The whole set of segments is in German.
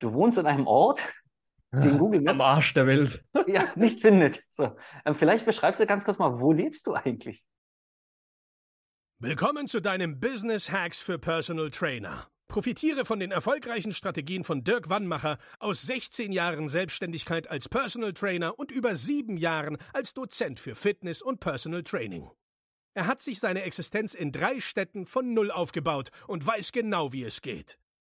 Du wohnst in einem Ort, den Google Maps Am Arsch der Welt. ja, nicht findet. So, ähm, vielleicht beschreibst du ganz kurz mal, wo lebst du eigentlich? Willkommen zu deinem Business Hacks für Personal Trainer. Profitiere von den erfolgreichen Strategien von Dirk Wannmacher aus 16 Jahren Selbstständigkeit als Personal Trainer und über sieben Jahren als Dozent für Fitness und Personal Training. Er hat sich seine Existenz in drei Städten von Null aufgebaut und weiß genau, wie es geht.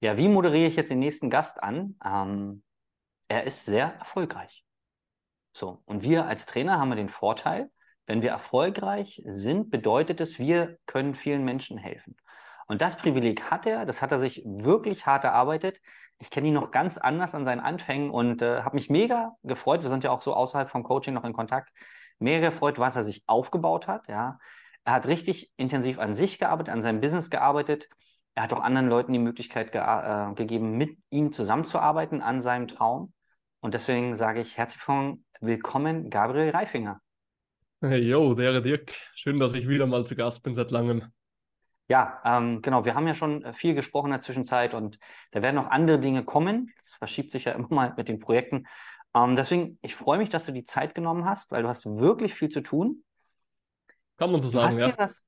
Ja, wie moderiere ich jetzt den nächsten Gast an? Ähm, er ist sehr erfolgreich. So, und wir als Trainer haben wir den Vorteil, wenn wir erfolgreich sind, bedeutet es, wir können vielen Menschen helfen. Und das Privileg hat er, das hat er sich wirklich hart erarbeitet. Ich kenne ihn noch ganz anders an seinen Anfängen und äh, habe mich mega gefreut. Wir sind ja auch so außerhalb vom Coaching noch in Kontakt. Mega gefreut, was er sich aufgebaut hat. Ja, er hat richtig intensiv an sich gearbeitet, an seinem Business gearbeitet er hat auch anderen Leuten die Möglichkeit ge äh, gegeben, mit ihm zusammenzuarbeiten an seinem Traum. Und deswegen sage ich herzlich willkommen, Gabriel Reifinger. Hey, yo, der Dirk. Schön, dass ich wieder mal zu Gast bin seit langem. Ja, ähm, genau. Wir haben ja schon viel gesprochen in der Zwischenzeit und da werden noch andere Dinge kommen. Das verschiebt sich ja immer mal mit den Projekten. Ähm, deswegen, ich freue mich, dass du die Zeit genommen hast, weil du hast wirklich viel zu tun. Kann man so sagen, ja. Das,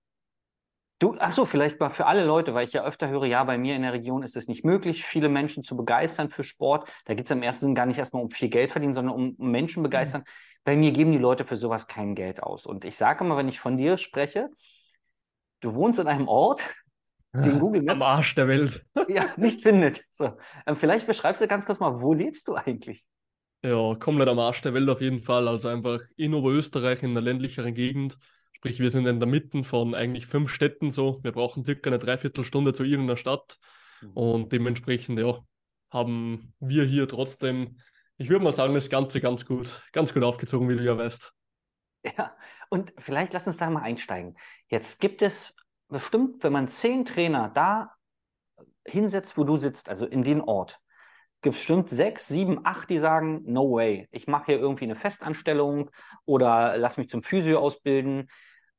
Du, ach so, vielleicht mal für alle Leute, weil ich ja öfter höre, ja, bei mir in der Region ist es nicht möglich, viele Menschen zu begeistern für Sport. Da geht es im ersten Sinn gar nicht erstmal um viel Geld verdienen, sondern um Menschen begeistern. Mhm. Bei mir geben die Leute für sowas kein Geld aus. Und ich sage immer, wenn ich von dir spreche, du wohnst in einem Ort, den Google Maps am Arsch der Welt ja, nicht findet. So. Ähm, vielleicht beschreibst du ganz kurz mal, wo lebst du eigentlich? Ja, komplett am Arsch der Welt auf jeden Fall. Also einfach in Oberösterreich, in einer ländlicheren Gegend. Sprich, wir sind in der Mitte von eigentlich fünf Städten so. Wir brauchen circa eine Dreiviertelstunde zu irgendeiner Stadt. Mhm. Und dementsprechend, ja, haben wir hier trotzdem, ich würde mal sagen, das Ganze ganz gut, ganz gut aufgezogen, wie du ja weißt. Ja, und vielleicht lass uns da mal einsteigen. Jetzt gibt es bestimmt, wenn man zehn Trainer da hinsetzt, wo du sitzt, also in den Ort, gibt es bestimmt sechs, sieben, acht, die sagen, no way, ich mache hier irgendwie eine Festanstellung oder lass mich zum Physio ausbilden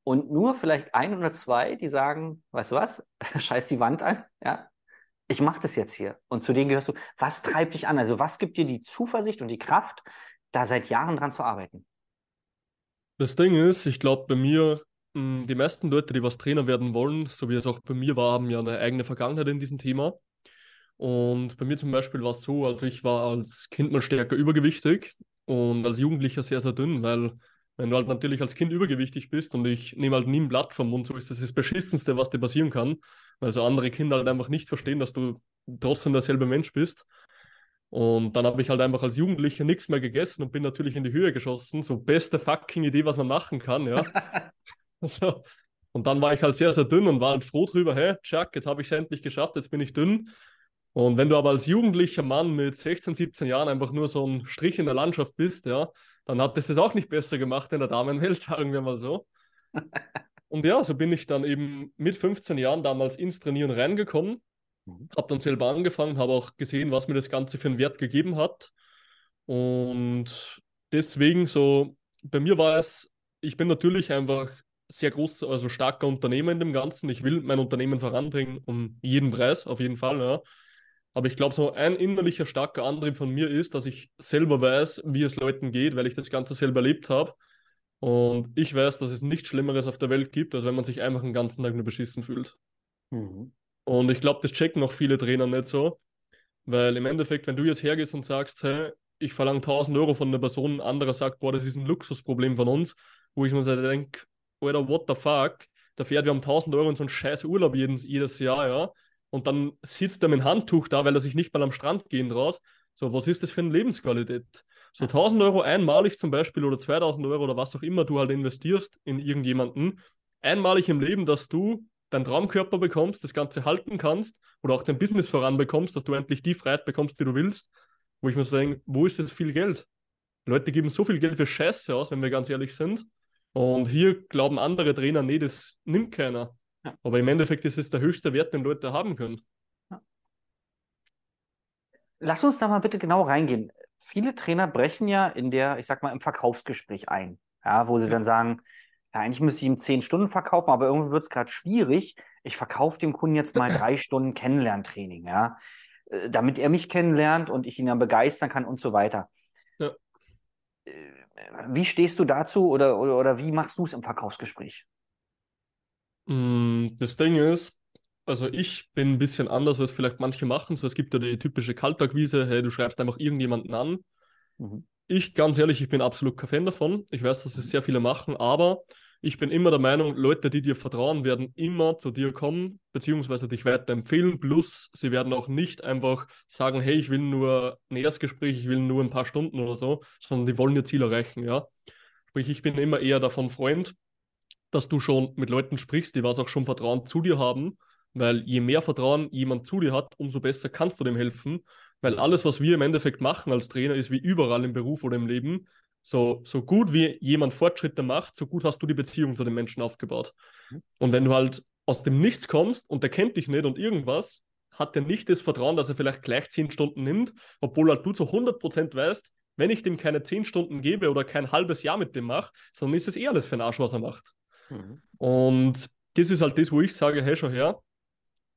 und nur vielleicht ein oder zwei, die sagen, weißt du was, scheiß die Wand an, ja, ich mache das jetzt hier. Und zu denen gehörst du, was treibt dich an? Also was gibt dir die Zuversicht und die Kraft, da seit Jahren dran zu arbeiten? Das Ding ist, ich glaube, bei mir, hm, die meisten Leute, die was Trainer werden wollen, so wie es auch bei mir war, haben ja eine eigene Vergangenheit in diesem Thema. Und bei mir zum Beispiel war es so, also ich war als Kind mal stärker übergewichtig und als Jugendlicher sehr, sehr dünn, weil wenn du halt natürlich als Kind übergewichtig bist und ich nehme halt nie ein Blatt vom Mund, so ist das das Beschissenste, was dir passieren kann, weil so andere Kinder halt einfach nicht verstehen, dass du trotzdem derselbe Mensch bist. Und dann habe ich halt einfach als Jugendlicher nichts mehr gegessen und bin natürlich in die Höhe geschossen. So beste fucking Idee, was man machen kann, ja. so. Und dann war ich halt sehr, sehr dünn und war halt froh drüber, hey, Chuck, jetzt habe ich es endlich geschafft, jetzt bin ich dünn. Und wenn du aber als jugendlicher Mann mit 16, 17 Jahren einfach nur so ein Strich in der Landschaft bist, ja, dann hat das das auch nicht besser gemacht in der Damenwelt, sagen wir mal so. Und ja, so bin ich dann eben mit 15 Jahren damals ins Trainieren reingekommen, mhm. habe dann selber angefangen, habe auch gesehen, was mir das Ganze für einen Wert gegeben hat. Und deswegen so, bei mir war es, ich bin natürlich einfach sehr groß, also starker Unternehmer in dem Ganzen. Ich will mein Unternehmen voranbringen um jeden Preis, auf jeden Fall, ja. Aber ich glaube, so ein innerlicher starker Antrieb von mir ist, dass ich selber weiß, wie es Leuten geht, weil ich das Ganze selber erlebt habe. Und ich weiß, dass es nichts Schlimmeres auf der Welt gibt, als wenn man sich einfach den ganzen Tag nur beschissen fühlt. Mhm. Und ich glaube, das checken auch viele Trainer nicht so. Weil im Endeffekt, wenn du jetzt hergehst und sagst, hey, ich verlange 1000 Euro von einer Person, ein anderer sagt, boah, das ist ein Luxusproblem von uns, wo ich mir so denke, Alter, what the fuck? Da fährt wir haben 1000 Euro in so einen scheiß Urlaub jedes, jedes Jahr, ja und dann sitzt er mit dem Handtuch da, weil er sich nicht mal am Strand gehen traut. So, was ist das für eine Lebensqualität? So 1000 Euro einmalig zum Beispiel oder 2000 Euro oder was auch immer du halt investierst in irgendjemanden, einmalig im Leben, dass du deinen Traumkörper bekommst, das Ganze halten kannst oder auch dein Business voranbekommst, dass du endlich die Freiheit bekommst, die du willst. wo ich mir so denke, wo ist das viel Geld? Leute geben so viel Geld für Scheiße aus, wenn wir ganz ehrlich sind. Und hier glauben andere Trainer, nee, das nimmt keiner. Ja. Aber im Endeffekt ist es der höchste Wert, den Leute haben können. Ja. Lass uns da mal bitte genau reingehen. Viele Trainer brechen ja in der, ich sag mal, im Verkaufsgespräch ein. Ja, wo sie ja. dann sagen, ja, eigentlich müsste ich ihm zehn Stunden verkaufen, aber irgendwie wird es gerade schwierig. Ich verkaufe dem Kunden jetzt mal drei Stunden Kennenlerntraining, ja, äh, damit er mich kennenlernt und ich ihn dann begeistern kann und so weiter. Ja. Äh, wie stehst du dazu oder, oder, oder wie machst du es im Verkaufsgespräch? Mm, das Ding ist, also ich bin ein bisschen anders, als vielleicht manche machen. So, es gibt ja die typische Kaltakquise, hey, du schreibst einfach irgendjemanden an. Mhm. Ich, ganz ehrlich, ich bin absolut kein Fan davon. Ich weiß, dass es sehr viele machen, aber ich bin immer der Meinung, Leute, die dir vertrauen, werden immer zu dir kommen, beziehungsweise dich weiterempfehlen. Plus, sie werden auch nicht einfach sagen, hey, ich will nur ein Erstgespräch, ich will nur ein paar Stunden oder so, sondern die wollen ihr Ziel erreichen, ja. Sprich, ich bin immer eher davon Freund, dass du schon mit Leuten sprichst, die was auch schon Vertrauen zu dir haben, weil je mehr Vertrauen jemand zu dir hat, umso besser kannst du dem helfen. Weil alles, was wir im Endeffekt machen als Trainer, ist wie überall im Beruf oder im Leben. So, so gut wie jemand Fortschritte macht, so gut hast du die Beziehung zu den Menschen aufgebaut. Mhm. Und wenn du halt aus dem Nichts kommst und der kennt dich nicht und irgendwas, hat er nicht das Vertrauen, dass er vielleicht gleich zehn Stunden nimmt, obwohl halt du zu 100% weißt, wenn ich dem keine zehn Stunden gebe oder kein halbes Jahr mit dem mache, sondern ist es eh alles für ein Arsch, was er macht. Mhm. Und das ist halt das, wo ich sage, hey, schau her,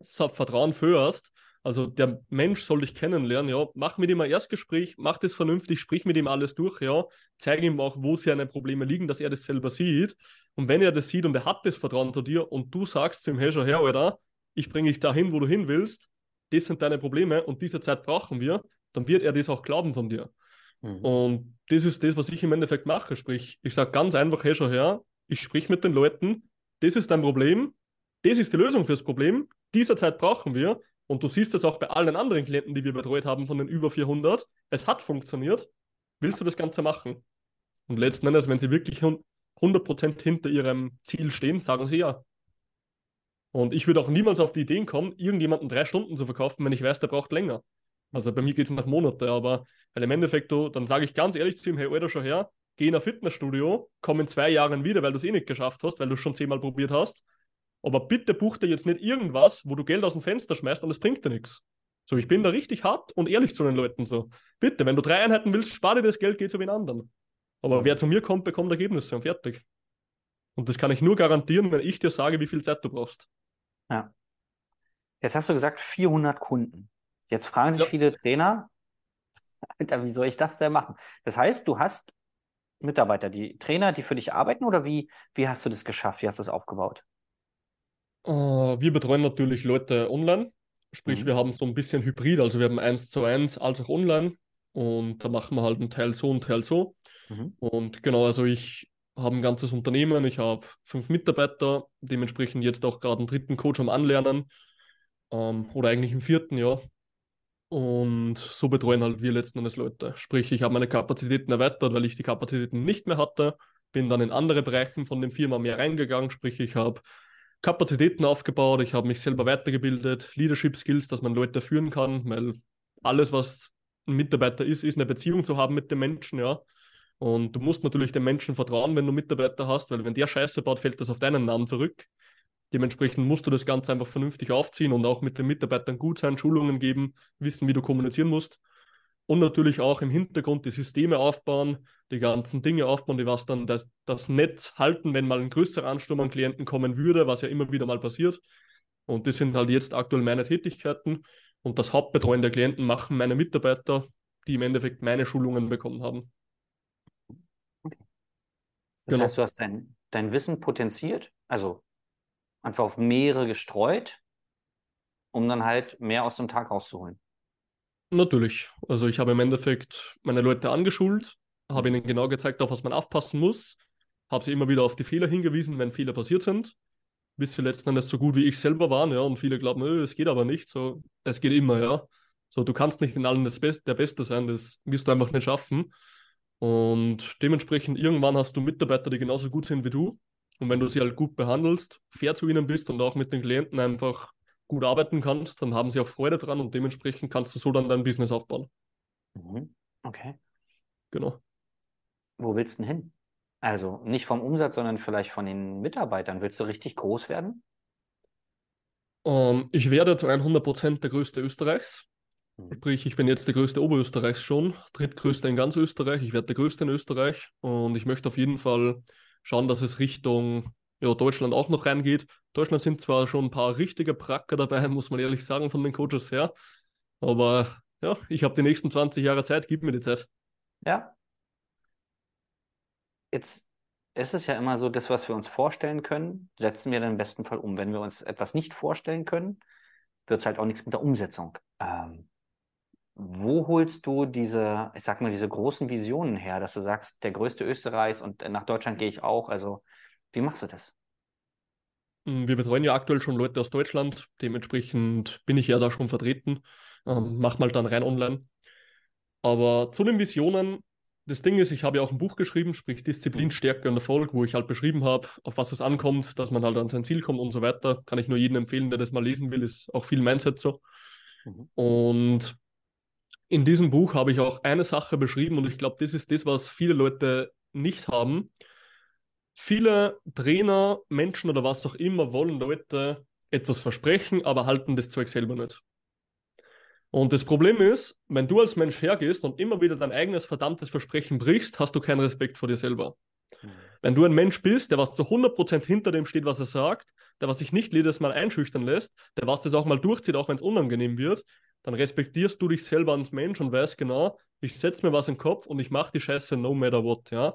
Vertrauen first, also der Mensch soll dich kennenlernen, ja. Mach mit ihm ein Erstgespräch, mach das vernünftig, sprich mit ihm alles durch, ja. Zeige ihm auch, wo seine Probleme liegen, dass er das selber sieht. Und wenn er das sieht und er hat das Vertrauen zu dir und du sagst zu ihm, hey, schau her, Alter, ich bringe dich dahin, wo du hin willst, das sind deine Probleme und diese Zeit brauchen wir, dann wird er das auch glauben von dir. Mhm. Und das ist das, was ich im Endeffekt mache. Sprich, ich sage ganz einfach, hey, schau her, ich sprich mit den Leuten, das ist dein Problem, das ist die Lösung fürs Problem, diese Zeit brauchen wir und du siehst das auch bei allen anderen Klienten, die wir betreut haben, von den über 400. Es hat funktioniert. Willst du das Ganze machen? Und letzten Endes, wenn sie wirklich 100% hinter ihrem Ziel stehen, sagen sie ja. Und ich würde auch niemals auf die Ideen kommen, irgendjemanden drei Stunden zu verkaufen, wenn ich weiß, der braucht länger. Also bei mir geht es nach Monaten, aber im Endeffekt, dann sage ich ganz ehrlich zu ihm, hey, Alter, schau her, geh in ein Fitnessstudio, komm in zwei Jahren wieder, weil du es eh nicht geschafft hast, weil du es schon zehnmal probiert hast aber bitte buch dir jetzt nicht irgendwas, wo du Geld aus dem Fenster schmeißt und es bringt dir nichts. So, ich bin da richtig hart und ehrlich zu den Leuten so. Bitte, wenn du drei Einheiten willst, spare dir das Geld, geh zu den anderen. Aber wer zu mir kommt, bekommt Ergebnisse und fertig. Und das kann ich nur garantieren, wenn ich dir sage, wie viel Zeit du brauchst. Ja. Jetzt hast du gesagt 400 Kunden. Jetzt fragen sich ja. viele Trainer, Alter, wie soll ich das denn machen? Das heißt, du hast Mitarbeiter, die Trainer, die für dich arbeiten oder wie, wie hast du das geschafft? Wie hast du das aufgebaut? Uh, wir betreuen natürlich Leute online, sprich, mhm. wir haben so ein bisschen Hybrid, also wir haben eins zu eins als auch online und da machen wir halt einen Teil so, einen Teil so. Mhm. Und genau, also ich habe ein ganzes Unternehmen, ich habe fünf Mitarbeiter, dementsprechend jetzt auch gerade einen dritten Coach am Anlernen ähm, oder eigentlich im vierten, ja. Und so betreuen halt wir letzten Endes Leute. Sprich, ich habe meine Kapazitäten erweitert, weil ich die Kapazitäten nicht mehr hatte, bin dann in andere Bereiche von dem Firma mehr reingegangen, sprich, ich habe Kapazitäten aufgebaut, ich habe mich selber weitergebildet, Leadership Skills, dass man Leute führen kann, weil alles, was ein Mitarbeiter ist, ist eine Beziehung zu haben mit dem Menschen, ja. Und du musst natürlich dem Menschen vertrauen, wenn du Mitarbeiter hast, weil wenn der Scheiße baut, fällt das auf deinen Namen zurück. Dementsprechend musst du das Ganze einfach vernünftig aufziehen und auch mit den Mitarbeitern gut sein, Schulungen geben, wissen, wie du kommunizieren musst und natürlich auch im Hintergrund die Systeme aufbauen, die ganzen Dinge aufbauen, die was dann das, das Netz halten, wenn mal ein größerer Ansturm an Klienten kommen würde, was ja immer wieder mal passiert. Und das sind halt jetzt aktuell meine Tätigkeiten. Und das Hauptbetreuen der Klienten machen meine Mitarbeiter, die im Endeffekt meine Schulungen bekommen haben. Okay. Das genau. heißt, du hast dein, dein Wissen potenziert, also einfach auf mehrere gestreut, um dann halt mehr aus dem Tag rauszuholen. Natürlich. Also ich habe im Endeffekt meine Leute angeschult, habe ihnen genau gezeigt, auf was man aufpassen muss, habe sie immer wieder auf die Fehler hingewiesen, wenn Fehler passiert sind, bis sie letzten Endes so gut wie ich selber waren, ja, und viele glauben, es geht aber nicht, so, es geht immer, ja. So, du kannst nicht in allen Best der Beste sein, das wirst du einfach nicht schaffen. Und dementsprechend irgendwann hast du Mitarbeiter, die genauso gut sind wie du. Und wenn du sie halt gut behandelst, fair zu ihnen bist und auch mit den Klienten einfach gut arbeiten kannst, dann haben sie auch Freude dran und dementsprechend kannst du so dann dein Business aufbauen. Mhm. Okay. Genau. Wo willst du denn hin? Also nicht vom Umsatz, sondern vielleicht von den Mitarbeitern. Willst du richtig groß werden? Ähm, ich werde zu 100% der größte Österreichs. Mhm. Sprich, ich bin jetzt der größte Oberösterreichs schon, drittgrößte in ganz Österreich. Ich werde der größte in Österreich und ich möchte auf jeden Fall schauen, dass es Richtung ja, Deutschland auch noch reingeht. Deutschland sind zwar schon ein paar richtige Pracker dabei, muss man ehrlich sagen, von den Coaches her. Aber ja, ich habe die nächsten 20 Jahre Zeit, gib mir die Zeit. Ja. Jetzt ist es ja immer so, das, was wir uns vorstellen können, setzen wir dann im besten Fall um. Wenn wir uns etwas nicht vorstellen können, wird es halt auch nichts mit der Umsetzung. Ähm, wo holst du diese, ich sag mal, diese großen Visionen her, dass du sagst, der größte Österreichs und nach Deutschland gehe ich auch? Also, wie machst du das? Mm, Wir betreuen ja aktuell schon Leute aus Deutschland, dementsprechend bin ich ja da schon vertreten. Ähm, mach mal dann rein online. Aber zu den Visionen, das Ding ist, ich habe ja auch ein Buch geschrieben, sprich Disziplin, Stärke und Erfolg, wo ich halt beschrieben habe, auf was es ankommt, dass man halt an sein Ziel kommt und so weiter. Kann ich nur jedem empfehlen, der das mal lesen will, ist auch viel Mindset so. Mhm. Und in diesem Buch habe ich auch eine Sache beschrieben und ich glaube, das ist das, was viele Leute nicht haben. Viele Trainer, Menschen oder was auch immer wollen Leute etwas versprechen, aber halten das Zeug selber nicht. Und das Problem ist, wenn du als Mensch hergehst und immer wieder dein eigenes verdammtes Versprechen brichst, hast du keinen Respekt vor dir selber. Mhm. Wenn du ein Mensch bist, der was zu 100% hinter dem steht, was er sagt, der was sich nicht jedes Mal einschüchtern lässt, der was das auch mal durchzieht, auch wenn es unangenehm wird, dann respektierst du dich selber als Mensch und weißt genau, ich setze mir was in den Kopf und ich mache die Scheiße no matter what, ja.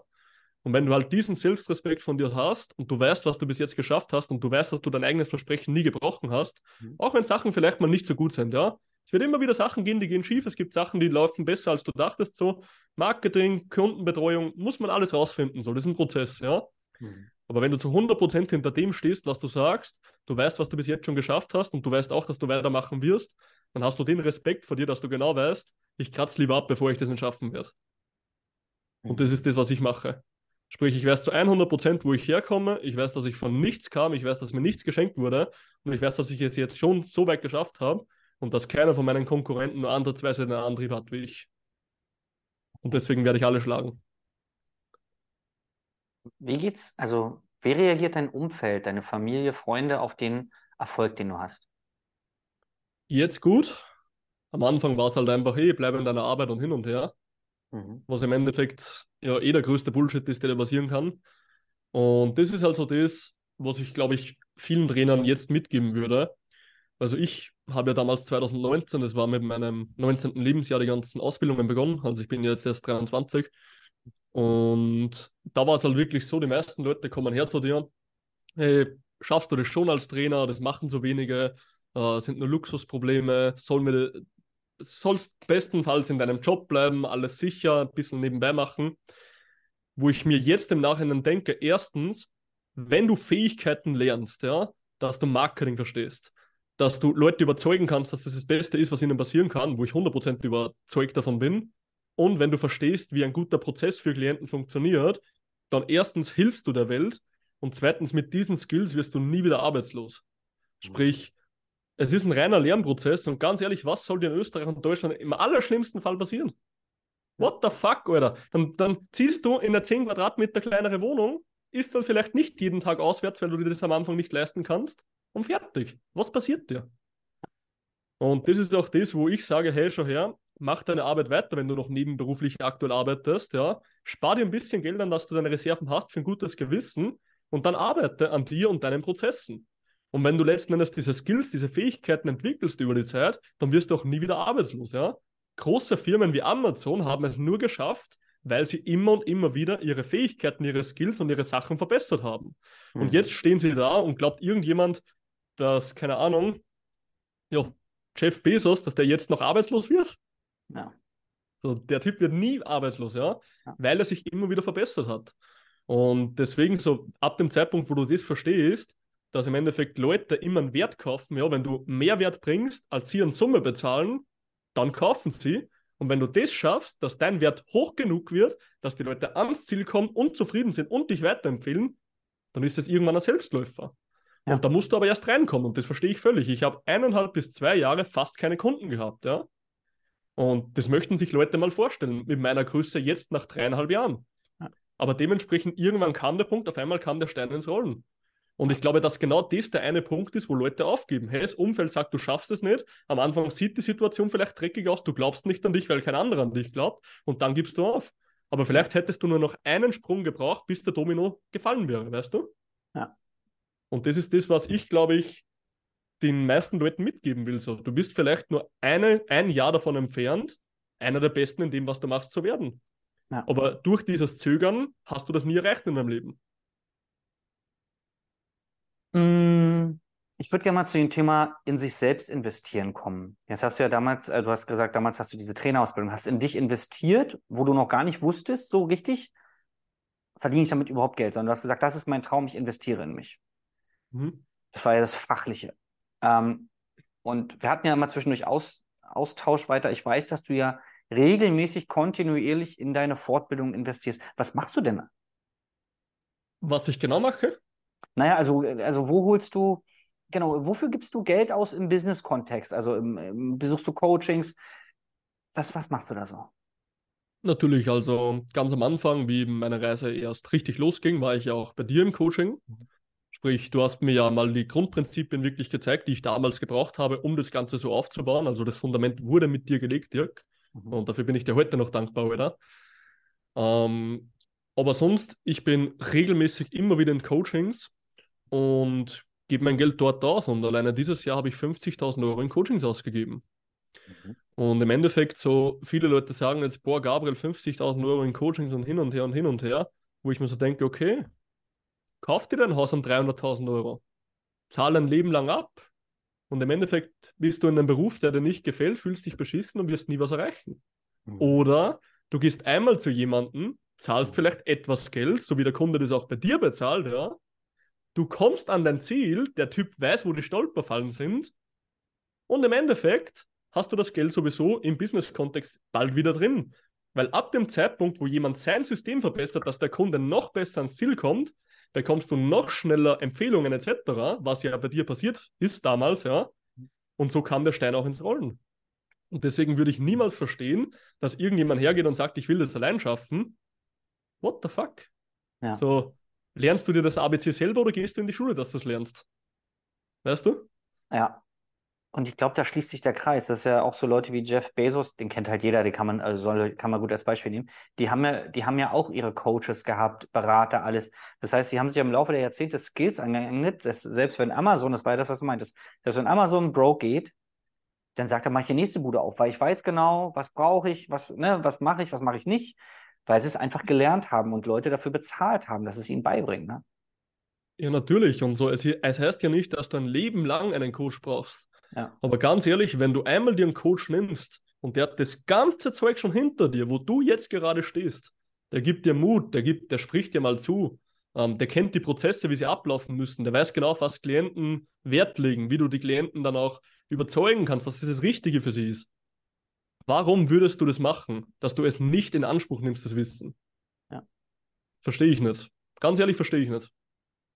Und wenn du halt diesen Selbstrespekt von dir hast und du weißt, was du bis jetzt geschafft hast und du weißt, dass du dein eigenes Versprechen nie gebrochen hast, Mhm. auch wenn Sachen vielleicht mal nicht so gut sind, ja. Es wird immer wieder Sachen gehen, die gehen schief. Es gibt Sachen, die laufen besser, als du dachtest, so. Marketing, Kundenbetreuung, muss man alles rausfinden, so. Das ist ein Prozess, ja. Mhm. Aber wenn du zu 100% hinter dem stehst, was du sagst, du weißt, was du bis jetzt schon geschafft hast und du weißt auch, dass du weitermachen wirst, dann hast du den Respekt vor dir, dass du genau weißt, ich kratze lieber ab, bevor ich das nicht schaffen werde. Und das ist das, was ich mache. Sprich, ich weiß zu 100%, wo ich herkomme, ich weiß, dass ich von nichts kam, ich weiß, dass mir nichts geschenkt wurde und ich weiß, dass ich es jetzt schon so weit geschafft habe und dass keiner von meinen Konkurrenten nur ansatzweise einen Antrieb hat wie ich. Und deswegen werde ich alle schlagen. Wie geht's, also, wie reagiert dein Umfeld, deine Familie, Freunde auf den Erfolg, den du hast? Jetzt gut. Am Anfang war es halt einfach, hey, bleib in deiner Arbeit und hin und her. Mhm. was im Endeffekt ja eh der größte Bullshit ist, der dir passieren kann. Und das ist also das, was ich, glaube ich, vielen Trainern jetzt mitgeben würde. Also ich habe ja damals 2019, das war mit meinem 19. Lebensjahr, die ganzen Ausbildungen begonnen. Also ich bin jetzt erst 23. Und da war es halt wirklich so, die meisten Leute kommen her zu dir, hey, schaffst du das schon als Trainer? Das machen so wenige, äh, sind nur Luxusprobleme, sollen wir sollst bestenfalls in deinem Job bleiben, alles sicher, ein bisschen nebenbei machen. Wo ich mir jetzt im Nachhinein denke, erstens, wenn du Fähigkeiten lernst, ja, dass du Marketing verstehst, dass du Leute überzeugen kannst, dass das das Beste ist, was ihnen passieren kann, wo ich 100% überzeugt davon bin. Und wenn du verstehst, wie ein guter Prozess für Klienten funktioniert, dann erstens hilfst du der Welt und zweitens mit diesen Skills wirst du nie wieder arbeitslos. Sprich, es ist ein reiner Lernprozess und ganz ehrlich, was soll dir in Österreich und Deutschland im allerschlimmsten Fall passieren? What the fuck, Alter? Dann, dann ziehst du in eine 10 Quadratmeter kleinere Wohnung, isst dann vielleicht nicht jeden Tag auswärts, weil du dir das am Anfang nicht leisten kannst und fertig. Was passiert dir? Und das ist auch das, wo ich sage, hey, schau her, mach deine Arbeit weiter, wenn du noch nebenberuflich aktuell arbeitest, ja. Spar dir ein bisschen Geld an, dass du deine Reserven hast für ein gutes Gewissen und dann arbeite an dir und deinen Prozessen. Und wenn du letzten Endes diese Skills, diese Fähigkeiten entwickelst über die Zeit, dann wirst du auch nie wieder arbeitslos, ja. Große Firmen wie Amazon haben es nur geschafft, weil sie immer und immer wieder ihre Fähigkeiten, ihre Skills und ihre Sachen verbessert haben. Mhm. Und jetzt stehen sie da und glaubt irgendjemand, dass, keine Ahnung, ja, Jeff Bezos, dass der jetzt noch arbeitslos wird? Ja. So, der Typ wird nie arbeitslos, ja, Ja. weil er sich immer wieder verbessert hat. Und deswegen, so ab dem Zeitpunkt, wo du das verstehst, dass im Endeffekt Leute immer einen Wert kaufen, ja, wenn du mehr Wert bringst, als sie eine Summe bezahlen, dann kaufen sie. Und wenn du das schaffst, dass dein Wert hoch genug wird, dass die Leute ans Ziel kommen und zufrieden sind und dich weiterempfehlen, dann ist es irgendwann ein Selbstläufer. Ja. Und da musst du aber erst reinkommen und das verstehe ich völlig. Ich habe eineinhalb bis zwei Jahre fast keine Kunden gehabt, ja. Und das möchten sich Leute mal vorstellen, mit meiner Größe jetzt nach dreieinhalb Jahren. Ja. Aber dementsprechend, irgendwann kam der Punkt, auf einmal kam der Stein ins Rollen. Und ich glaube, dass genau das der eine Punkt ist, wo Leute aufgeben. Hey, das Umfeld sagt, du schaffst es nicht. Am Anfang sieht die Situation vielleicht dreckig aus, du glaubst nicht an dich, weil kein anderer an dich glaubt. Und dann gibst du auf. Aber vielleicht hättest du nur noch einen Sprung gebraucht, bis der Domino gefallen wäre, weißt du? Ja. Und das ist das, was ich, glaube ich, den meisten Leuten mitgeben will. So, du bist vielleicht nur eine, ein Jahr davon entfernt, einer der Besten in dem, was du machst, zu werden. Ja. Aber durch dieses Zögern hast du das nie erreicht in deinem Leben. Mm, ich würde gerne mal zu dem Thema in sich selbst investieren kommen. Jetzt hast du ja damals, äh, du hast gesagt, damals hast du diese Trainerausbildung, hast in dich investiert, wo du noch gar nicht wusstest, so richtig, verdiene ich damit überhaupt Geld, sondern du hast gesagt, das ist mein Traum, ich investiere in mich. Mhm. Das war ja das Fachliche. Ähm, und wir hatten ja mal zwischendurch Aus, Austausch weiter. Ich weiß, dass du ja regelmäßig, kontinuierlich in deine Fortbildung investierst. Was machst du denn? Was ich genau mache? Naja, also, also wo holst du, genau, wofür gibst du Geld aus im Business-Kontext? Also im, im, besuchst du Coachings? Was, was machst du da so? Natürlich, also ganz am Anfang, wie meine Reise erst richtig losging, war ich ja auch bei dir im Coaching. Sprich, du hast mir ja mal die Grundprinzipien wirklich gezeigt, die ich damals gebraucht habe, um das Ganze so aufzubauen. Also das Fundament wurde mit dir gelegt, Dirk. Mhm. Und dafür bin ich dir heute noch dankbar, oder? Ähm, aber sonst, ich bin regelmäßig immer wieder in Coachings und gebe mein Geld dort aus. Und alleine dieses Jahr habe ich 50.000 Euro in Coachings ausgegeben. Mhm. Und im Endeffekt, so viele Leute sagen jetzt, boah, Gabriel, 50.000 Euro in Coachings und hin und her und hin und her, wo ich mir so denke, okay, kauf dir dein Haus um 300.000 Euro, zahl ein Leben lang ab und im Endeffekt bist du in einem Beruf, der dir nicht gefällt, fühlst dich beschissen und wirst nie was erreichen. Mhm. Oder du gehst einmal zu jemandem, zahlst vielleicht etwas Geld, so wie der Kunde das auch bei dir bezahlt, ja, Du kommst an dein Ziel, der Typ weiß, wo die Stolperfallen sind. Und im Endeffekt hast du das Geld sowieso im Business-Kontext bald wieder drin. Weil ab dem Zeitpunkt, wo jemand sein System verbessert, dass der Kunde noch besser ans Ziel kommt, bekommst du noch schneller Empfehlungen etc., was ja bei dir passiert ist damals, ja. Und so kam der Stein auch ins Rollen. Und deswegen würde ich niemals verstehen, dass irgendjemand hergeht und sagt, ich will das allein schaffen. What the fuck? Ja. So, Lernst du dir das ABC selber oder gehst du in die Schule, dass du es lernst? Weißt du? Ja. Und ich glaube, da schließt sich der Kreis. Das ist ja auch so Leute wie Jeff Bezos, den kennt halt jeder, den kann man, also soll, kann man gut als Beispiel nehmen. Die haben ja, die haben ja auch ihre Coaches gehabt, Berater, alles. Das heißt, sie haben sich im Laufe der Jahrzehnte Skills angeeignet, dass selbst wenn Amazon, das war ja das, was du meintest, selbst wenn Amazon broke geht, dann sagt er, mach ich die nächste Bude auf, weil ich weiß genau, was brauche ich, was, ne, was mache ich, was mache ich nicht weil sie es einfach gelernt haben und Leute dafür bezahlt haben, dass es ihnen beibringen. Ne? Ja, natürlich. Und so, es, es heißt ja nicht, dass du ein Leben lang einen Coach brauchst. Ja. Aber ganz ehrlich, wenn du einmal dir einen Coach nimmst und der hat das ganze Zeug schon hinter dir, wo du jetzt gerade stehst, der gibt dir Mut, der, gibt, der spricht dir mal zu, ähm, der kennt die Prozesse, wie sie ablaufen müssen, der weiß genau, was Klienten Wert legen, wie du die Klienten dann auch überzeugen kannst, dass das das Richtige für sie ist. Warum würdest du das machen, dass du es nicht in Anspruch nimmst, das Wissen? Ja. Verstehe ich nicht. Ganz ehrlich, verstehe ich nicht.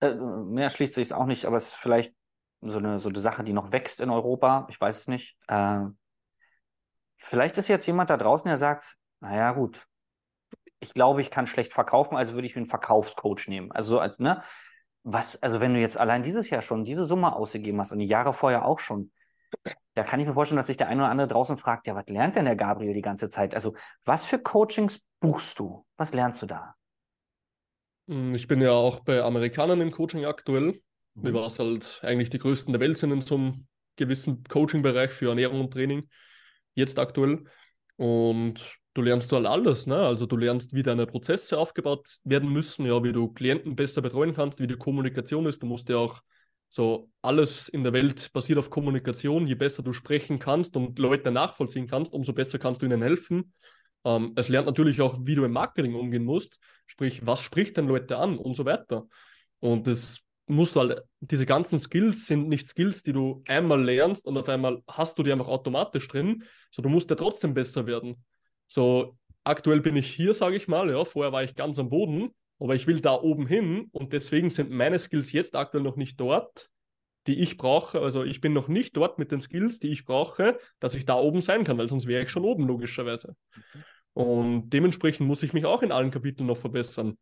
Äh, mehr schließt sich es auch nicht, aber es ist vielleicht so eine, so eine Sache, die noch wächst in Europa. Ich weiß es nicht. Äh, vielleicht ist jetzt jemand da draußen, der sagt, naja, gut, ich glaube, ich kann schlecht verkaufen, also würde ich mir einen Verkaufscoach nehmen. Also, als, ne, was, also wenn du jetzt allein dieses Jahr schon diese Summe ausgegeben hast und die Jahre vorher auch schon, da kann ich mir vorstellen, dass sich der eine oder andere draußen fragt, ja, was lernt denn der Gabriel die ganze Zeit? Also, was für Coachings buchst du? Was lernst du da? Hm, ich bin ja auch bei Amerikanern im Coaching aktuell, mhm. was halt eigentlich die größten der Welt sind in so einem gewissen Coaching-Bereich für Ernährung und Training, jetzt aktuell. Und du lernst halt alles, ne? Also du lernst, wie deine Prozesse aufgebaut werden müssen, ja, wie du Klienten besser betreuen kannst, wie die Kommunikation ist. Du musst ja auch so, alles in der Welt basiert auf Kommunikation. Je besser du sprechen kannst und Leute nachvollziehen kannst, umso besser kannst du ihnen helfen. Ähm, es lernt natürlich auch, wie du im Marketing umgehen musst. Sprich, was spricht denn Leute an und so weiter. Und das musst du halt, diese ganzen Skills sind nicht Skills, die du einmal lernst und auf einmal hast du die einfach automatisch drin. So, du musst ja trotzdem besser werden. So, aktuell bin ich hier, sage ich mal, ja, vorher war ich ganz am Boden aber ich will da oben hin und deswegen sind meine Skills jetzt aktuell noch nicht dort, die ich brauche. Also ich bin noch nicht dort mit den Skills, die ich brauche, dass ich da oben sein kann, weil sonst wäre ich schon oben, logischerweise. Mhm. Und dementsprechend muss ich mich auch in allen Kapiteln noch verbessern.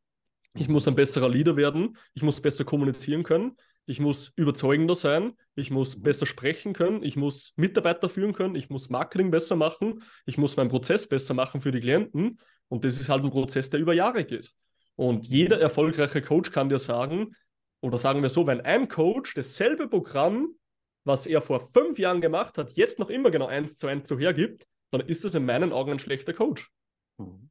Ich muss ein besserer Leader werden, ich muss besser kommunizieren können, ich muss überzeugender sein, ich muss mhm. besser sprechen können, ich muss Mitarbeiter führen können, ich muss Marketing besser machen, ich muss meinen Prozess besser machen für die Klienten. Und das ist halt ein Prozess, der über Jahre geht. Und jeder erfolgreiche Coach kann dir sagen, oder sagen wir so, wenn ein Coach dasselbe Programm, was er vor fünf Jahren gemacht hat, jetzt noch immer genau eins zu eins so hergibt, dann ist das in meinen Augen ein schlechter Coach. Mhm.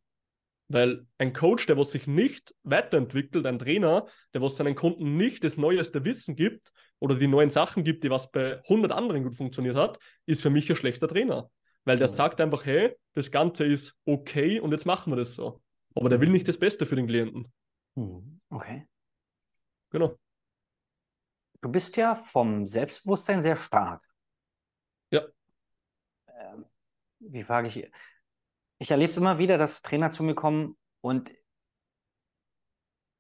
Weil ein Coach, der was sich nicht weiterentwickelt, ein Trainer, der was seinen Kunden nicht das neueste Wissen gibt oder die neuen Sachen gibt, die was bei 100 anderen gut funktioniert hat, ist für mich ein schlechter Trainer. Weil der mhm. sagt einfach, hey, das Ganze ist okay und jetzt machen wir das so. Aber der will nicht das Beste für den Klienten. Mhm. Okay. Genau. Du bist ja vom Selbstbewusstsein sehr stark. Ja. Ähm, wie frage ich? Ich erlebe es immer wieder, dass Trainer zu mir kommen und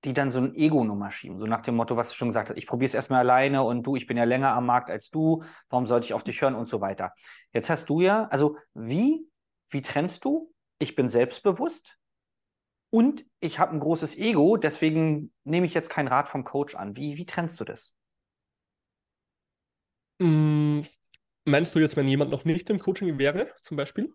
die dann so ein Ego-Nummer schieben. So nach dem Motto, was du schon gesagt hast, ich probiere es erstmal alleine und du, ich bin ja länger am Markt als du, warum sollte ich auf dich hören und so weiter. Jetzt hast du ja, also wie, wie trennst du? Ich bin selbstbewusst und ich habe ein großes Ego, deswegen nehme ich jetzt keinen Rat vom Coach an. Wie, wie trennst du das? Mm, meinst du jetzt, wenn jemand noch nicht im Coaching wäre, zum Beispiel?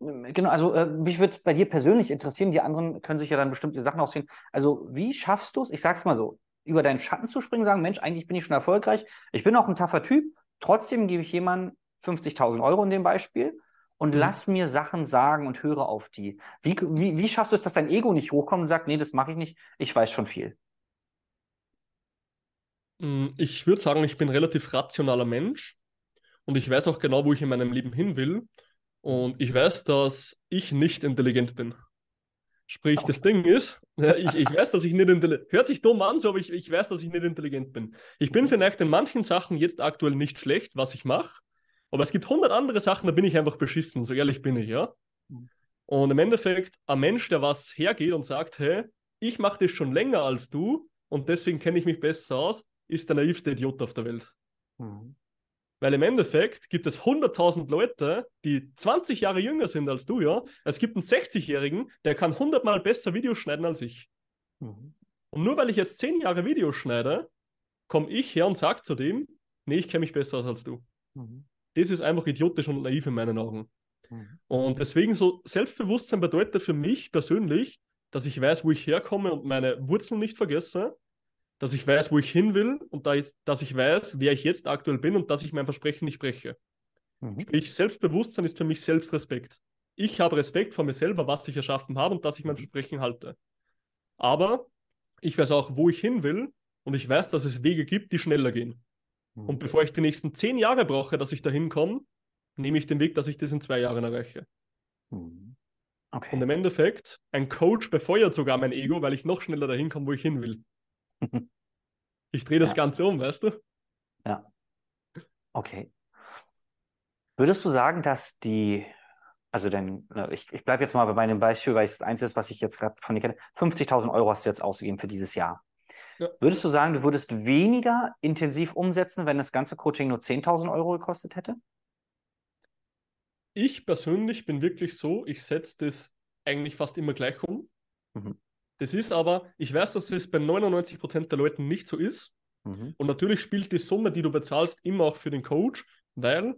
Genau, also äh, mich würde es bei dir persönlich interessieren, die anderen können sich ja dann bestimmte Sachen ausfinden. Also, wie schaffst du es, ich sag's mal so, über deinen Schatten zu springen, sagen, Mensch, eigentlich bin ich schon erfolgreich, ich bin auch ein taffer Typ, trotzdem gebe ich jemandem 50.000 Euro in dem Beispiel und mhm. lass mir Sachen sagen und höre auf die. Wie, wie, wie schaffst du es, dass dein Ego nicht hochkommt und sagt, nee, das mache ich nicht, ich weiß schon viel? Mm, ich würde sagen, ich bin ein relativ rationaler Mensch und ich weiß auch genau, wo ich in meinem Leben hin will. Und ich weiß, dass ich nicht intelligent bin. Sprich, okay. das Ding ist, ich, ich weiß, dass ich nicht intelligent bin. Hört sich dumm an, so, aber ich, ich weiß, dass ich nicht intelligent bin. Ich bin vielleicht in manchen Sachen jetzt aktuell nicht schlecht, was ich mache. Aber es gibt hundert andere Sachen, da bin ich einfach beschissen, so ehrlich bin ich, ja. Und im Endeffekt, ein Mensch, der was hergeht und sagt, hey, ich mache das schon länger als du und deswegen kenne ich mich besser aus, ist der naivste Idiot auf der Welt. Mhm. Weil im Endeffekt gibt es 100.000 Leute, die 20 Jahre jünger sind als du, ja. Es gibt einen 60-Jährigen, der kann 100 Mal besser Videos schneiden als ich. Mhm. Und nur weil ich jetzt 10 Jahre Videos schneide, komme ich her und sage zu dem, nee, ich kenne mich besser aus als du. Mhm. Das ist einfach idiotisch und naiv in meinen Augen. Mhm. Und deswegen so Selbstbewusstsein bedeutet für mich persönlich, dass ich weiß, wo ich herkomme und meine Wurzeln nicht vergesse dass ich weiß, wo ich hin will und da dass ich weiß, wer ich jetzt aktuell bin und dass ich mein Versprechen nicht breche. Mhm. Sprich, Selbstbewusstsein ist für mich Selbstrespekt. Ich habe Respekt vor mir selber, was ich erschaffen habe und dass ich mein Versprechen halte. Aber ich weiß auch, wo ich hin will und ich weiß, dass es Wege gibt, die schneller gehen. Mhm. Und bevor ich die nächsten zehn Jahre brauche, dass ich da hinkomme, nehme ich den Weg, dass ich das in zwei Jahren erreiche. Mhm. Okay. Und im Endeffekt, ein Coach befeuert sogar mein Ego, weil ich noch schneller dahin komme, wo ich hin will. Ich drehe das ja. Ganze um, weißt du? Ja. Okay. Würdest du sagen, dass die, also denn, ich, ich bleibe jetzt mal bei meinem Beispiel, weil es das Einzige ist, was ich jetzt gerade von dir kenne, 50.000 Euro hast du jetzt ausgegeben für dieses Jahr. Ja. Würdest du sagen, du würdest weniger intensiv umsetzen, wenn das ganze Coaching nur 10.000 Euro gekostet hätte? Ich persönlich bin wirklich so, ich setze das eigentlich fast immer gleich um. Mhm. Das ist aber, ich weiß, dass es bei 99% der Leuten nicht so ist. Mhm. Und natürlich spielt die Summe, die du bezahlst, immer auch für den Coach, weil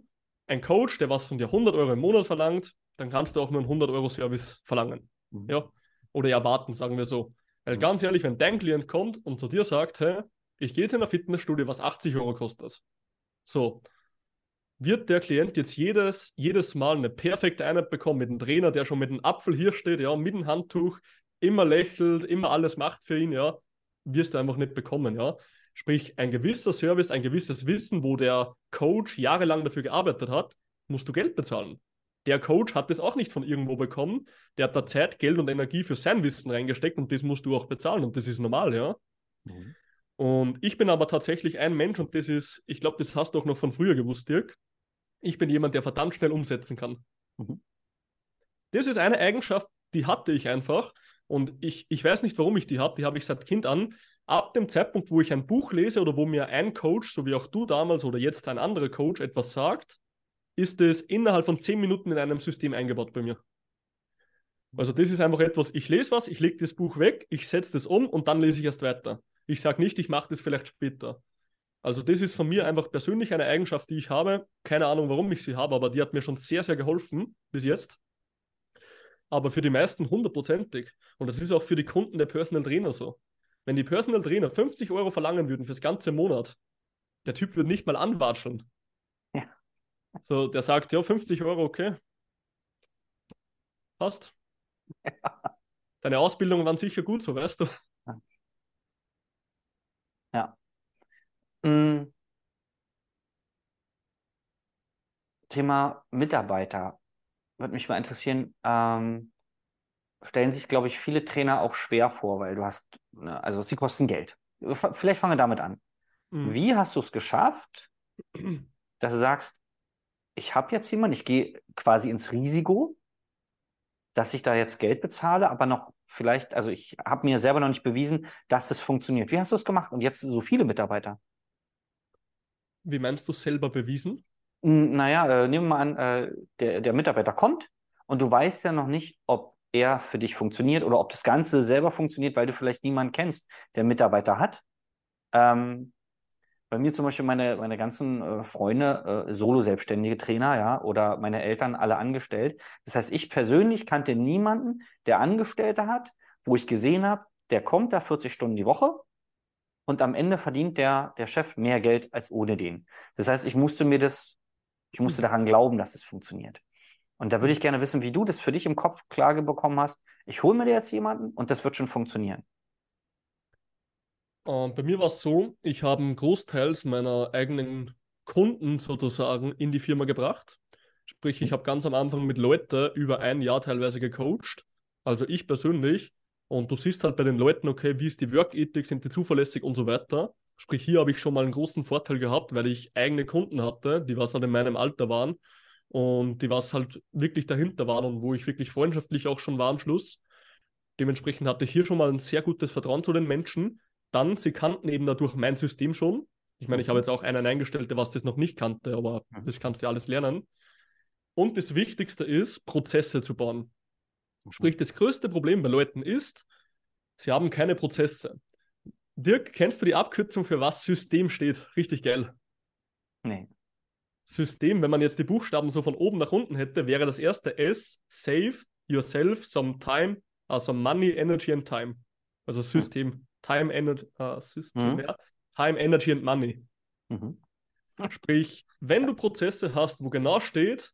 ein Coach, der was von dir 100 Euro im Monat verlangt, dann kannst du auch nur einen 100 Euro Service verlangen. Mhm. Ja? Oder erwarten, sagen wir so. Weil ganz ehrlich, wenn dein Klient kommt und zu dir sagt, hey, ich gehe jetzt in eine Fitnessstudie, was 80 Euro kostet, so, wird der Klient jetzt jedes, jedes Mal eine perfekte Einheit bekommen mit einem Trainer, der schon mit einem Apfel hier steht, ja, mit einem Handtuch, immer lächelt, immer alles macht für ihn, ja, wirst du einfach nicht bekommen, ja. Sprich, ein gewisser Service, ein gewisses Wissen, wo der Coach jahrelang dafür gearbeitet hat, musst du Geld bezahlen. Der Coach hat das auch nicht von irgendwo bekommen. Der hat da Zeit, Geld und Energie für sein Wissen reingesteckt und das musst du auch bezahlen und das ist normal, ja. Mhm. Und ich bin aber tatsächlich ein Mensch und das ist, ich glaube, das hast du auch noch von früher gewusst, Dirk. Ich bin jemand, der verdammt schnell umsetzen kann. Mhm. Das ist eine Eigenschaft, die hatte ich einfach und ich, ich weiß nicht, warum ich die habe. Die habe ich seit Kind an. ab dem Zeitpunkt, wo ich ein Buch lese oder wo mir ein Coach, so wie auch du damals oder jetzt ein anderer Coach etwas sagt, ist es innerhalb von zehn Minuten in einem System eingebaut bei mir. Also das ist einfach etwas, ich lese was, ich lege das Buch weg, ich setze das um und dann lese ich erst weiter. Ich sage nicht, ich mache das vielleicht später. Also das ist von mir einfach persönlich eine Eigenschaft, die ich habe. Keine Ahnung, warum ich sie habe, aber die hat mir schon sehr, sehr geholfen bis jetzt. Aber für die meisten hundertprozentig. Und das ist auch für die Kunden der Personal Trainer so. Wenn die Personal Trainer 50 Euro verlangen würden fürs ganze Monat, der Typ würde nicht mal anwatscheln. So, der sagt, ja, 50 Euro, okay. Passt. Ja. Deine Ausbildungen waren sicher gut, so weißt du. Ja. Mhm. Thema Mitarbeiter. Würde mich mal interessieren. Ähm, stellen sich, glaube ich, viele Trainer auch schwer vor, weil du hast, ne, also sie kosten Geld. Vielleicht fangen wir damit an. Mhm. Wie hast du es geschafft, dass du sagst, ich habe jetzt jemanden, ich gehe quasi ins Risiko, dass ich da jetzt Geld bezahle, aber noch vielleicht, also ich habe mir selber noch nicht bewiesen, dass es funktioniert. Wie hast du es gemacht? Und jetzt so viele Mitarbeiter. Wie meinst du selber bewiesen? Naja, äh, nehmen wir mal an, äh, der, der Mitarbeiter kommt und du weißt ja noch nicht, ob er für dich funktioniert oder ob das Ganze selber funktioniert, weil du vielleicht niemanden kennst, der Mitarbeiter hat. Ähm, bei mir zum Beispiel meine, meine ganzen äh, Freunde, äh, solo-selbstständige Trainer, ja, oder meine Eltern alle angestellt. Das heißt, ich persönlich kannte niemanden, der Angestellte hat, wo ich gesehen habe, der kommt da 40 Stunden die Woche und am Ende verdient der, der Chef mehr Geld als ohne den. Das heißt, ich musste mir das, ich musste daran glauben, dass es funktioniert. Und da würde ich gerne wissen, wie du das für dich im Kopf klar bekommen hast. Ich hole mir jetzt jemanden und das wird schon funktionieren. Äh, bei mir war es so, ich habe großteils meiner eigenen Kunden sozusagen in die Firma gebracht. Sprich, ich habe ganz am Anfang mit Leuten über ein Jahr teilweise gecoacht. Also ich persönlich. Und du siehst halt bei den Leuten, okay, wie ist die Work-Ethik, sind die zuverlässig und so weiter. Sprich, hier habe ich schon mal einen großen Vorteil gehabt, weil ich eigene Kunden hatte, die was halt in meinem Alter waren und die was halt wirklich dahinter waren und wo ich wirklich freundschaftlich auch schon war am Schluss. Dementsprechend hatte ich hier schon mal ein sehr gutes Vertrauen zu den Menschen dann, sie kannten eben dadurch mein System schon. Ich meine, ich habe mhm. jetzt auch einen eingestellt, der was das noch nicht kannte, aber mhm. das kannst du alles lernen. Und das Wichtigste ist, Prozesse zu bauen. Mhm. Sprich, das größte Problem bei Leuten ist, sie haben keine Prozesse. Dirk, kennst du die Abkürzung für was System steht? Richtig geil. Nee. System, wenn man jetzt die Buchstaben so von oben nach unten hätte, wäre das erste S, Save Yourself Some Time, also Money, Energy and Time. Also System. Time, Energy, äh, System, mhm. ja. Time, Energy and Money. Mhm. Sprich, wenn du Prozesse hast, wo genau steht,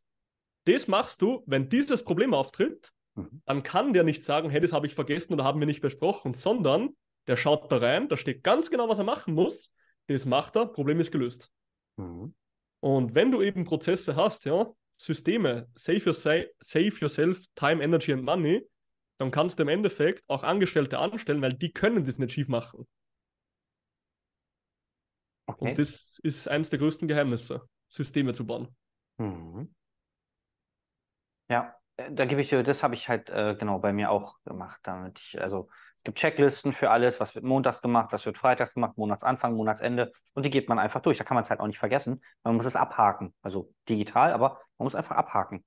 das machst du, wenn dieses Problem auftritt, mhm. dann kann der nicht sagen, hey, das habe ich vergessen oder haben wir nicht besprochen, sondern der schaut da rein, da steht ganz genau, was er machen muss, das macht er, Problem ist gelöst. Mhm. Und wenn du eben Prozesse hast, ja, Systeme, save, your, save yourself time, energy and money, dann kannst du im Endeffekt auch Angestellte anstellen, weil die können das nicht schief machen. Okay. Und das ist eines der größten Geheimnisse, Systeme zu bauen. Mhm. Ja, äh, da gebe ich dir, das habe ich halt äh, genau bei mir auch gemacht, damit ich, also es gibt Checklisten für alles, was wird montags gemacht, was wird freitags gemacht, Monatsanfang, Monatsende und die geht man einfach durch. Da kann man es halt auch nicht vergessen. Man muss es abhaken, also digital, aber man muss einfach abhaken.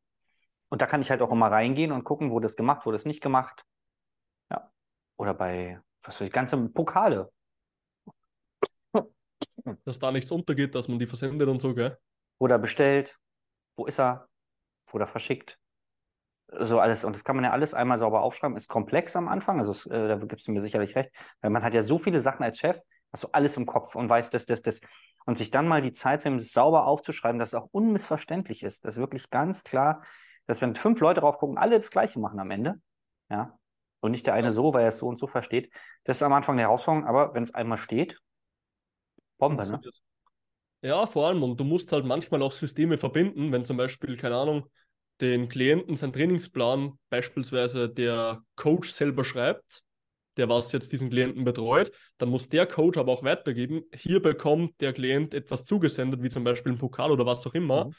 Und da kann ich halt auch immer reingehen und gucken, wo das gemacht, wo das nicht gemacht. Ja. Oder bei, was weiß ich, ganze Pokale. Dass da nichts untergeht, dass man die versendet und so, gell? Oder bestellt. Wo ist er? Oder verschickt. So alles. Und das kann man ja alles einmal sauber aufschreiben. Ist komplex am Anfang, also äh, da gibst du mir sicherlich recht, weil man hat ja so viele Sachen als Chef, hast du alles im Kopf und weiß das, das, das. Und sich dann mal die Zeit nehmen, das sauber aufzuschreiben, dass es auch unmissverständlich ist, dass wirklich ganz klar dass wenn fünf Leute drauf gucken, alle das Gleiche machen am Ende, ja, und nicht der eine so, weil er es so und so versteht, das ist am Anfang der Herausforderung, aber wenn es einmal steht, Bombe, ne? Ja, vor allem, und du musst halt manchmal auch Systeme verbinden, wenn zum Beispiel, keine Ahnung, den Klienten sein Trainingsplan beispielsweise der Coach selber schreibt, der was jetzt diesen Klienten betreut, dann muss der Coach aber auch weitergeben, hier bekommt der Klient etwas zugesendet, wie zum Beispiel ein Pokal oder was auch immer. Mhm.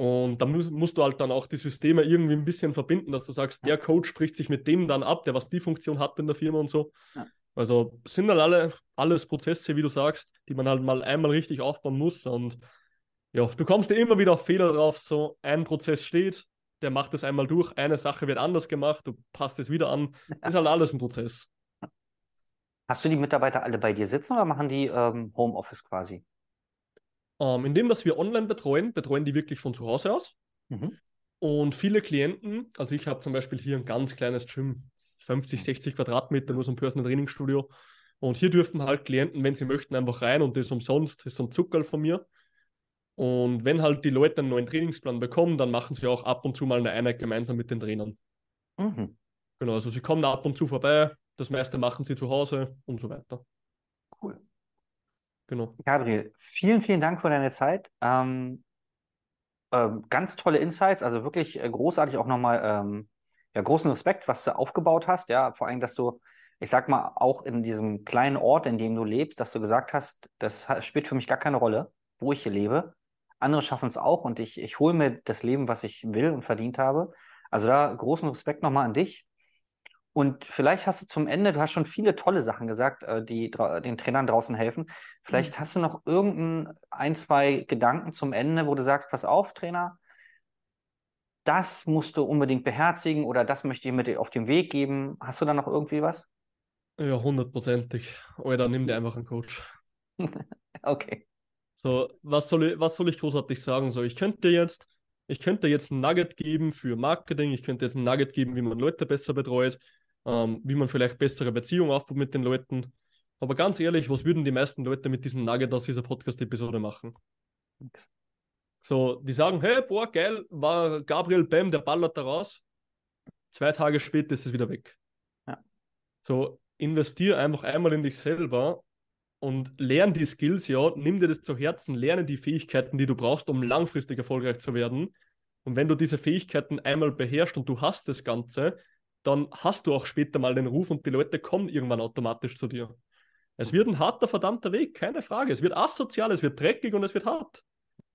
Und da musst, musst du halt dann auch die Systeme irgendwie ein bisschen verbinden, dass du sagst, der Coach spricht sich mit dem dann ab, der was die Funktion hat in der Firma und so. Ja. Also sind halt alle, alles Prozesse, wie du sagst, die man halt mal einmal richtig aufbauen muss. Und ja, du kommst dir immer wieder auf Fehler drauf. So ein Prozess steht, der macht es einmal durch, eine Sache wird anders gemacht, du passt es wieder an. Ist halt alles ein Prozess. Hast du die Mitarbeiter alle bei dir sitzen oder machen die ähm, Homeoffice quasi? Ähm, indem, dass wir online betreuen, betreuen die wirklich von zu Hause aus. Mhm. Und viele Klienten, also ich habe zum Beispiel hier ein ganz kleines Gym, 50, 60 Quadratmeter, nur so ein Personal Training Studio. Und hier dürfen halt Klienten, wenn sie möchten, einfach rein und das ist umsonst, das ist so ein Zuckerl von mir. Und wenn halt die Leute einen neuen Trainingsplan bekommen, dann machen sie auch ab und zu mal eine Einheit gemeinsam mit den Trainern. Mhm. Genau, also sie kommen ab und zu vorbei, das meiste machen sie zu Hause und so weiter. Genau. Gabriel, vielen, vielen Dank für deine Zeit. Ähm, ähm, ganz tolle Insights, also wirklich äh, großartig auch nochmal ähm, ja, großen Respekt, was du aufgebaut hast. Ja, vor allem, dass du, ich sag mal, auch in diesem kleinen Ort, in dem du lebst, dass du gesagt hast, das spielt für mich gar keine Rolle, wo ich hier lebe. Andere schaffen es auch und ich, ich hole mir das Leben, was ich will und verdient habe. Also da großen Respekt nochmal an dich. Und vielleicht hast du zum Ende, du hast schon viele tolle Sachen gesagt, äh, die den Trainern draußen helfen. Vielleicht mhm. hast du noch irgendein, ein, zwei Gedanken zum Ende, wo du sagst, pass auf, Trainer, das musst du unbedingt beherzigen oder das möchte ich mit auf den Weg geben. Hast du da noch irgendwie was? Ja, hundertprozentig. Oder nimm dir einfach einen Coach. okay. So, was soll ich, was soll ich großartig sagen? So, ich könnte jetzt, ich könnte jetzt ein Nugget geben für Marketing, ich könnte jetzt ein Nugget geben, wie man Leute besser betreut, ähm, wie man vielleicht bessere Beziehungen aufbaut mit den Leuten. Aber ganz ehrlich, was würden die meisten Leute mit diesem Nugget aus dieser Podcast-Episode machen? Nix. So, die sagen, hey, boah, geil, war Gabriel Bam, der ballert da raus. Zwei Tage später ist es wieder weg. Ja. So, investier einfach einmal in dich selber und lerne die Skills, ja, nimm dir das zu Herzen, lerne die Fähigkeiten, die du brauchst, um langfristig erfolgreich zu werden. Und wenn du diese Fähigkeiten einmal beherrschst und du hast das Ganze, dann hast du auch später mal den Ruf und die Leute kommen irgendwann automatisch zu dir. Es wird ein harter, verdammter Weg, keine Frage. Es wird asozial, es wird dreckig und es wird hart.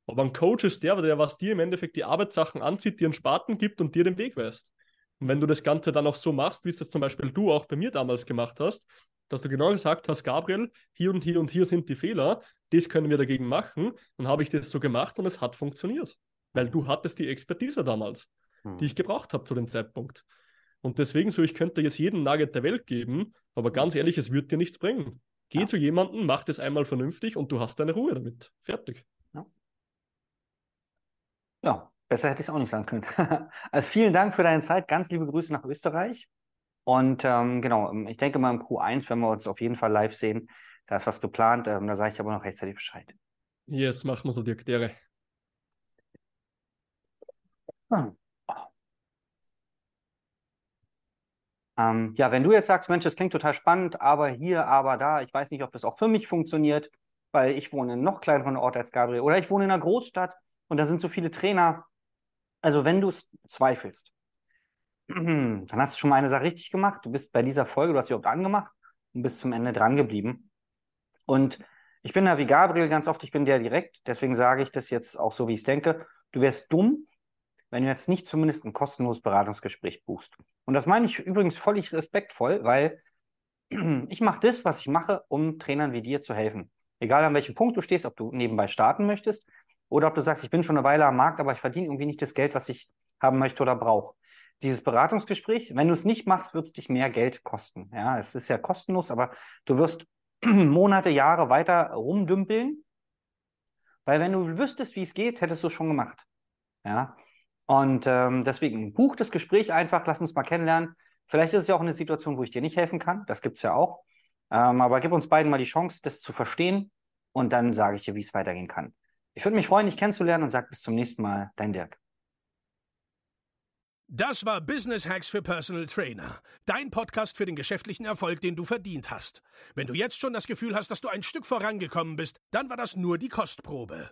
Aber ein Coach ist der, der was dir im Endeffekt die Arbeitssachen anzieht, dir einen Spaten gibt und dir den Weg weist. Und wenn du das Ganze dann auch so machst, wie es das zum Beispiel du auch bei mir damals gemacht hast, dass du genau gesagt hast, Gabriel, hier und hier und hier sind die Fehler, das können wir dagegen machen, dann habe ich das so gemacht und es hat funktioniert. Weil du hattest die Expertise damals, hm. die ich gebraucht habe zu dem Zeitpunkt. Und deswegen so, ich könnte jetzt jeden Nugget der Welt geben, aber ganz ehrlich, es wird dir nichts bringen. Geh ja. zu jemandem, mach das einmal vernünftig und du hast deine Ruhe damit. Fertig. Ja, ja besser hätte ich es auch nicht sagen können. also vielen Dank für deine Zeit. Ganz liebe Grüße nach Österreich. Und ähm, genau, ähm, ich denke mal im Q1 werden wir uns auf jeden Fall live sehen. Da ist was geplant. Ähm, da sage ich aber noch rechtzeitig Bescheid. Yes, machen wir so, Dirk. Dere. Hm. Ähm, ja, wenn du jetzt sagst, Mensch, das klingt total spannend, aber hier, aber da, ich weiß nicht, ob das auch für mich funktioniert, weil ich wohne in einem noch kleineren Ort als Gabriel oder ich wohne in einer Großstadt und da sind so viele Trainer. Also wenn du zweifelst, dann hast du schon mal eine Sache richtig gemacht. Du bist bei dieser Folge, du hast sie überhaupt angemacht und bist zum Ende dran geblieben. Und ich bin da wie Gabriel ganz oft, ich bin der direkt, deswegen sage ich das jetzt auch so, wie ich es denke. Du wärst dumm, wenn du jetzt nicht zumindest ein kostenloses Beratungsgespräch buchst. Und das meine ich übrigens völlig respektvoll, weil ich mache das, was ich mache, um Trainern wie dir zu helfen. Egal an welchem Punkt du stehst, ob du nebenbei starten möchtest oder ob du sagst, ich bin schon eine Weile am Markt, aber ich verdiene irgendwie nicht das Geld, was ich haben möchte oder brauche. Dieses Beratungsgespräch, wenn du es nicht machst, wird es dich mehr Geld kosten. Ja, es ist ja kostenlos, aber du wirst Monate, Jahre weiter rumdümpeln, weil wenn du wüsstest, wie es geht, hättest du es schon gemacht. Ja, und ähm, deswegen buch das Gespräch einfach, lass uns mal kennenlernen. Vielleicht ist es ja auch eine Situation, wo ich dir nicht helfen kann. Das gibt es ja auch. Ähm, aber gib uns beiden mal die Chance, das zu verstehen. Und dann sage ich dir, wie es weitergehen kann. Ich würde mich freuen, dich kennenzulernen und sage bis zum nächsten Mal. Dein Dirk. Das war Business Hacks für Personal Trainer. Dein Podcast für den geschäftlichen Erfolg, den du verdient hast. Wenn du jetzt schon das Gefühl hast, dass du ein Stück vorangekommen bist, dann war das nur die Kostprobe.